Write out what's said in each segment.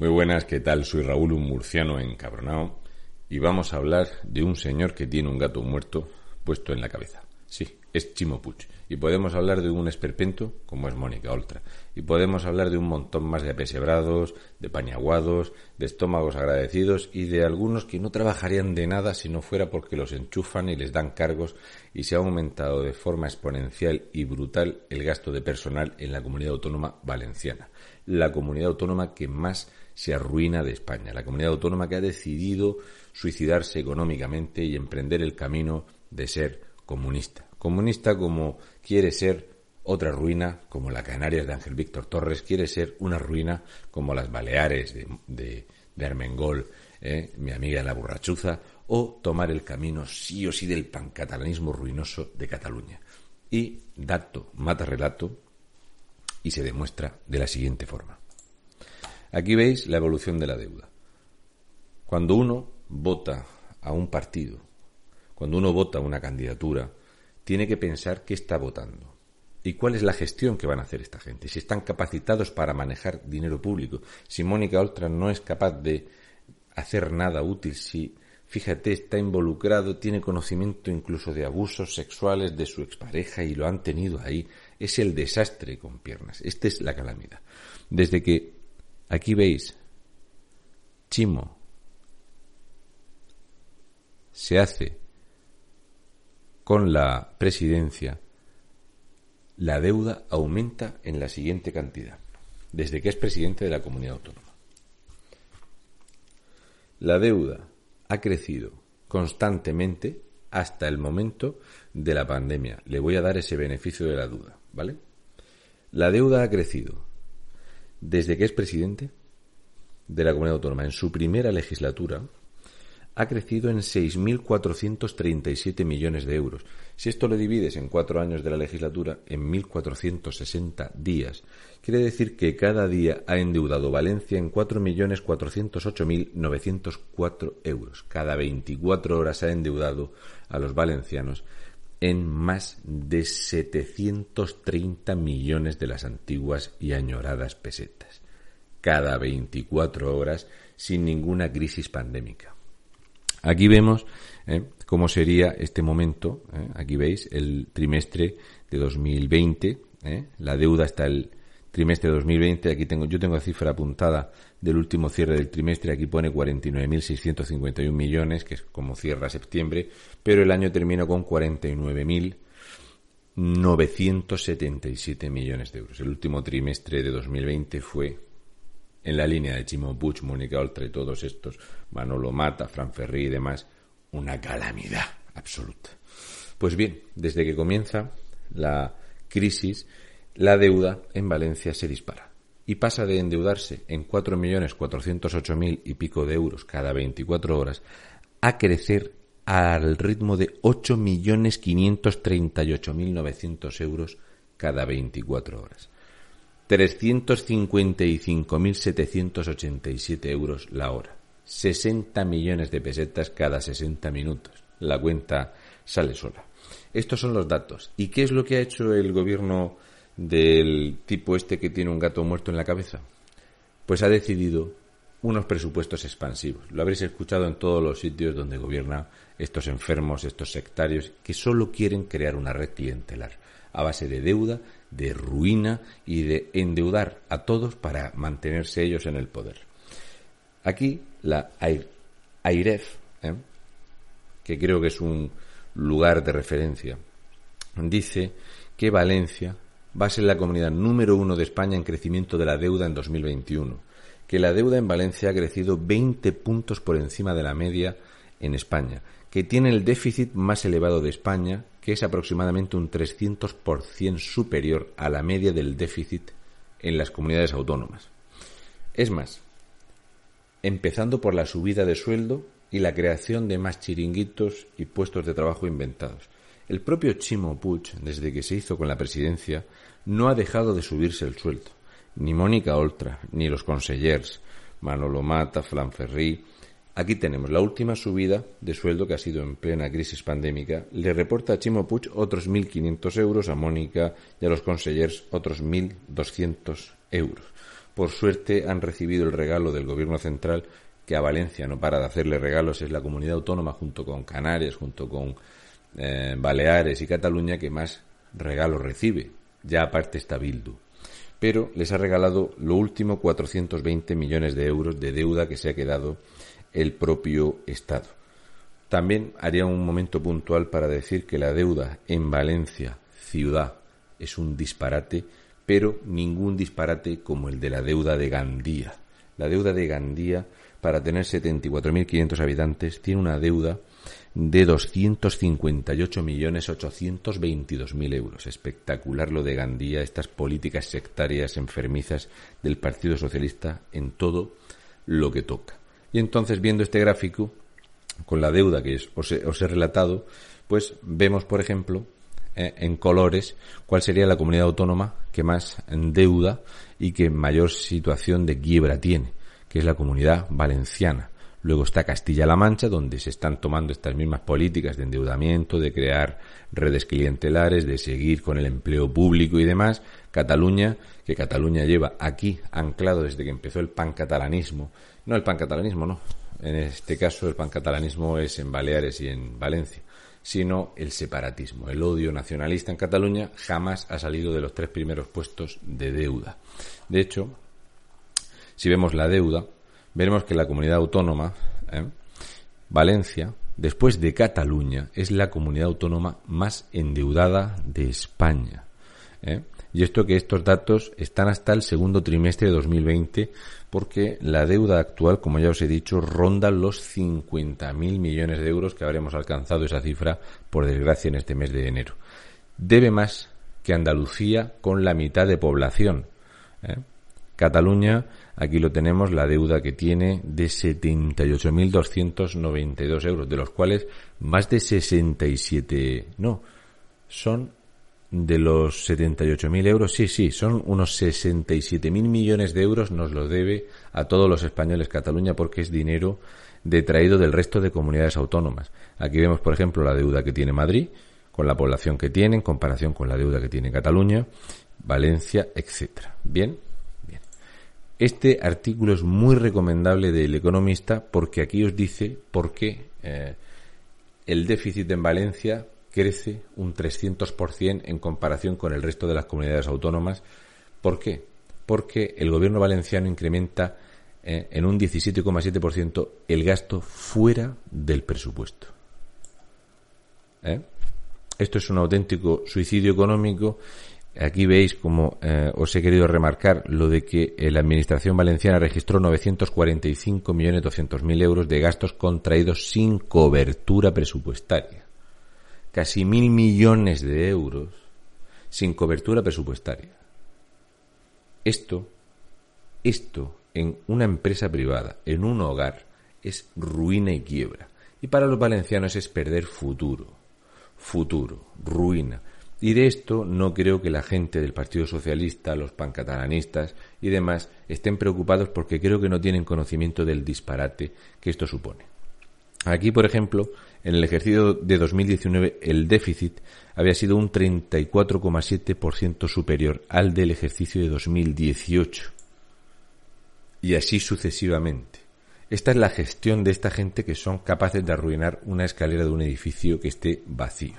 Muy buenas, ¿qué tal? Soy Raúl, un murciano encabronado, y vamos a hablar de un señor que tiene un gato muerto puesto en la cabeza. Sí, es Chimo. Y podemos hablar de un esperpento como es Mónica Oltra. Y podemos hablar de un montón más de apesebrados, de pañaguados, de estómagos agradecidos y de algunos que no trabajarían de nada si no fuera porque los enchufan y les dan cargos y se ha aumentado de forma exponencial y brutal el gasto de personal en la comunidad autónoma valenciana. La comunidad autónoma que más se arruina de España. La comunidad autónoma que ha decidido suicidarse económicamente y emprender el camino de ser comunista. Comunista como quiere ser otra ruina, como la Canarias de Ángel Víctor Torres, quiere ser una ruina como las Baleares de, de, Armengol, ¿eh? mi amiga la borrachuza, o tomar el camino sí o sí del pancatalanismo ruinoso de Cataluña. Y dato mata relato y se demuestra de la siguiente forma. Aquí veis la evolución de la deuda. Cuando uno vota a un partido, cuando uno vota a una candidatura, tiene que pensar qué está votando y cuál es la gestión que van a hacer esta gente, si están capacitados para manejar dinero público, si Mónica Oltra no es capaz de hacer nada útil, si, fíjate, está involucrado, tiene conocimiento incluso de abusos sexuales de su expareja y lo han tenido ahí, es el desastre con piernas, esta es la calamidad. Desde que Aquí veis, Chimo se hace con la presidencia, la deuda aumenta en la siguiente cantidad, desde que es presidente de la comunidad autónoma. La deuda ha crecido constantemente hasta el momento de la pandemia. Le voy a dar ese beneficio de la duda, ¿vale? La deuda ha crecido desde que es presidente de la comunidad autónoma en su primera legislatura, ha crecido en 6.437 millones de euros. Si esto lo divides en cuatro años de la legislatura, en 1.460 días, quiere decir que cada día ha endeudado Valencia en 4.408.904 euros. Cada 24 horas ha endeudado a los valencianos en más de 730 millones de las antiguas y añoradas pesetas, cada 24 horas sin ninguna crisis pandémica. Aquí vemos eh, cómo sería este momento, eh, aquí veis el trimestre de 2020, eh, la deuda hasta el trimestre de 2020, aquí tengo, yo tengo la cifra apuntada del último cierre del trimestre, aquí pone 49.651 millones, que es como cierra septiembre, pero el año termina con 49.977 millones de euros. El último trimestre de 2020 fue en la línea de Chimo Puig, Mónica Oltra y todos estos, Manolo Mata, Fran Ferri y demás, una calamidad absoluta. Pues bien, desde que comienza la crisis, la deuda en Valencia se dispara y pasa de endeudarse en 4.408.000 y pico de euros cada 24 horas a crecer al ritmo de 8.538.900 euros cada 24 horas. 355.787 euros la hora. 60 millones de pesetas cada 60 minutos. La cuenta sale sola. Estos son los datos. ¿Y qué es lo que ha hecho el gobierno del tipo este que tiene un gato muerto en la cabeza? Pues ha decidido unos presupuestos expansivos. Lo habréis escuchado en todos los sitios donde gobiernan estos enfermos, estos sectarios, que solo quieren crear una red clientelar a base de deuda, de ruina y de endeudar a todos para mantenerse ellos en el poder. Aquí la AIREF, ¿eh? que creo que es un lugar de referencia, dice que Valencia va a ser la comunidad número uno de España en crecimiento de la deuda en 2021, que la deuda en Valencia ha crecido 20 puntos por encima de la media en España, que tiene el déficit más elevado de España, que es aproximadamente un 300% superior a la media del déficit en las comunidades autónomas. Es más, empezando por la subida de sueldo y la creación de más chiringuitos y puestos de trabajo inventados. El propio Chimo Puig, desde que se hizo con la presidencia, no ha dejado de subirse el sueldo. Ni Mónica Oltra, ni los consellers, Manolo Mata, Flanferri. Aquí tenemos la última subida de sueldo que ha sido en plena crisis pandémica. Le reporta a Chimo Puig otros 1.500 euros, a Mónica y a los consellers otros 1.200 euros. Por suerte han recibido el regalo del Gobierno central que a Valencia no para de hacerle regalos, es la comunidad autónoma junto con Canarias, junto con eh, Baleares y Cataluña que más regalos recibe. Ya aparte está Bildu. Pero les ha regalado lo último 420 millones de euros de deuda que se ha quedado el propio Estado. También haría un momento puntual para decir que la deuda en Valencia, ciudad, es un disparate, pero ningún disparate como el de la deuda de Gandía. La deuda de Gandía para tener 74.500 habitantes, tiene una deuda de 258.822.000 euros. Espectacular lo de Gandía, estas políticas sectarias enfermizas del Partido Socialista en todo lo que toca. Y entonces, viendo este gráfico, con la deuda que os, he, os he relatado, pues vemos, por ejemplo, eh, en colores cuál sería la comunidad autónoma que más deuda y que mayor situación de quiebra tiene que es la comunidad valenciana. Luego está Castilla-La Mancha, donde se están tomando estas mismas políticas de endeudamiento, de crear redes clientelares, de seguir con el empleo público y demás. Cataluña, que Cataluña lleva aquí anclado desde que empezó el pancatalanismo. No el pancatalanismo, no. En este caso el pancatalanismo es en Baleares y en Valencia sino el separatismo. El odio nacionalista en Cataluña jamás ha salido de los tres primeros puestos de deuda. De hecho, si vemos la deuda, veremos que la comunidad autónoma, ¿eh? Valencia, después de Cataluña, es la comunidad autónoma más endeudada de España. ¿eh? Y esto que estos datos están hasta el segundo trimestre de 2020, porque la deuda actual, como ya os he dicho, ronda los 50.000 millones de euros, que habremos alcanzado esa cifra, por desgracia, en este mes de enero. Debe más que Andalucía con la mitad de población. ¿eh? Cataluña, aquí lo tenemos, la deuda que tiene de 78.292 euros, de los cuales más de 67, no, son de los 78.000 euros, sí, sí, son unos 67.000 millones de euros nos lo debe a todos los españoles Cataluña porque es dinero detraído del resto de comunidades autónomas. Aquí vemos, por ejemplo, la deuda que tiene Madrid, con la población que tiene en comparación con la deuda que tiene Cataluña, Valencia, etcétera. Bien, este artículo es muy recomendable del Economista porque aquí os dice por qué eh, el déficit en Valencia crece un 300% en comparación con el resto de las comunidades autónomas. ¿Por qué? Porque el gobierno valenciano incrementa eh, en un 17,7% el gasto fuera del presupuesto. ¿Eh? Esto es un auténtico suicidio económico Aquí veis, como eh, os he querido remarcar, lo de que eh, la Administración Valenciana registró 945.200.000 euros de gastos contraídos sin cobertura presupuestaria. Casi mil millones de euros sin cobertura presupuestaria. Esto, esto en una empresa privada, en un hogar, es ruina y quiebra. Y para los valencianos es perder futuro, futuro, ruina. Y de esto no creo que la gente del Partido Socialista, los pancatalanistas y demás estén preocupados porque creo que no tienen conocimiento del disparate que esto supone. Aquí, por ejemplo, en el ejercicio de 2019 el déficit había sido un 34,7% superior al del ejercicio de 2018. Y así sucesivamente. Esta es la gestión de esta gente que son capaces de arruinar una escalera de un edificio que esté vacío.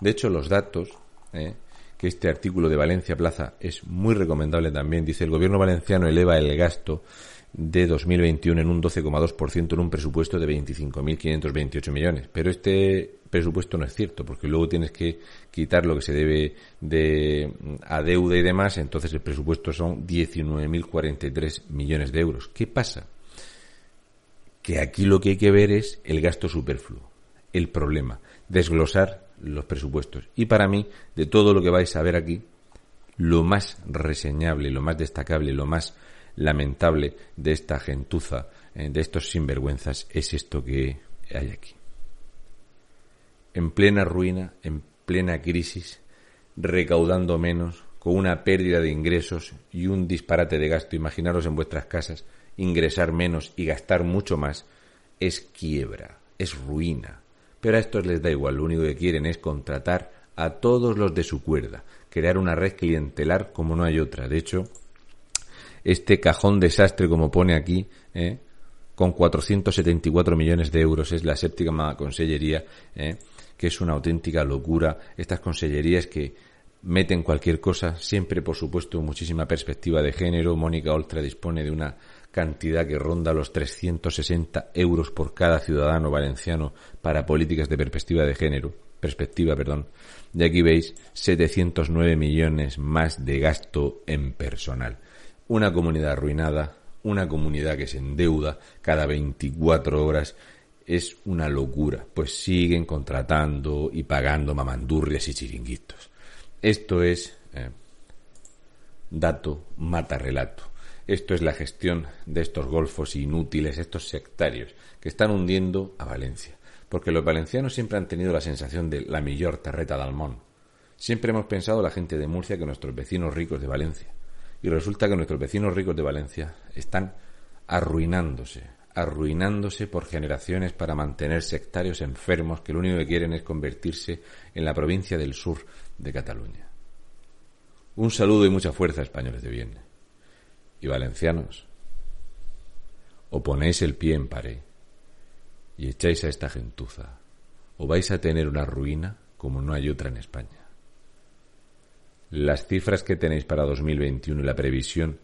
De hecho, los datos ¿eh? que este artículo de Valencia Plaza es muy recomendable también. Dice, el gobierno valenciano eleva el gasto de 2021 en un 12,2% en un presupuesto de 25.528 millones. Pero este presupuesto no es cierto, porque luego tienes que quitar lo que se debe de a deuda y demás, entonces el presupuesto son 19.043 millones de euros. ¿Qué pasa? Que aquí lo que hay que ver es el gasto superfluo, el problema, desglosar los presupuestos. Y para mí, de todo lo que vais a ver aquí, lo más reseñable, lo más destacable, lo más lamentable de esta gentuza, eh, de estos sinvergüenzas, es esto que hay aquí. En plena ruina, en plena crisis, recaudando menos, con una pérdida de ingresos y un disparate de gasto, imaginaros en vuestras casas, ingresar menos y gastar mucho más, es quiebra, es ruina. Pero a estos les da igual, lo único que quieren es contratar a todos los de su cuerda, crear una red clientelar como no hay otra. De hecho, este cajón desastre, como pone aquí, ¿eh? con 474 millones de euros, es la séptima consellería, ¿eh? que es una auténtica locura. Estas consellerías que meten cualquier cosa, siempre, por supuesto, muchísima perspectiva de género. Mónica Oltra dispone de una cantidad que ronda los 360 euros por cada ciudadano valenciano para políticas de perspectiva de género, perspectiva, perdón. Y aquí veis 709 millones más de gasto en personal. Una comunidad arruinada, una comunidad que se endeuda cada 24 horas es una locura, pues siguen contratando y pagando mamandurrias y chiringuitos. Esto es eh, dato mata relato. Esto es la gestión de estos golfos inútiles, estos sectarios, que están hundiendo a Valencia. Porque los valencianos siempre han tenido la sensación de la mejor terreta de Almón. Siempre hemos pensado la gente de Murcia que nuestros vecinos ricos de Valencia. Y resulta que nuestros vecinos ricos de Valencia están arruinándose, arruinándose por generaciones para mantener sectarios enfermos que lo único que quieren es convertirse en la provincia del sur de Cataluña. Un saludo y mucha fuerza, españoles de bien. Y valencianos, o ponéis el pie en pared y echáis a esta gentuza, o vais a tener una ruina como no hay otra en España. Las cifras que tenéis para 2021 y la previsión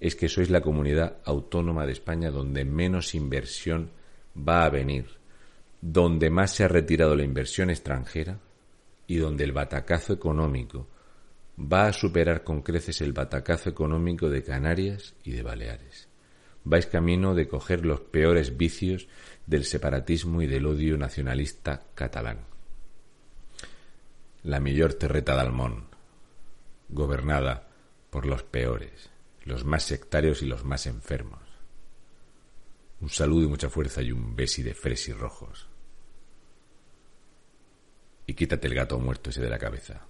es que sois la comunidad autónoma de España donde menos inversión va a venir, donde más se ha retirado la inversión extranjera y donde el batacazo económico va a superar con creces el batacazo económico de Canarias y de Baleares. Vais camino de coger los peores vicios del separatismo y del odio nacionalista catalán. La mayor terreta de Almón, gobernada por los peores, los más sectarios y los más enfermos. Un saludo y mucha fuerza y un besi de fresi rojos. Y quítate el gato muerto ese de la cabeza.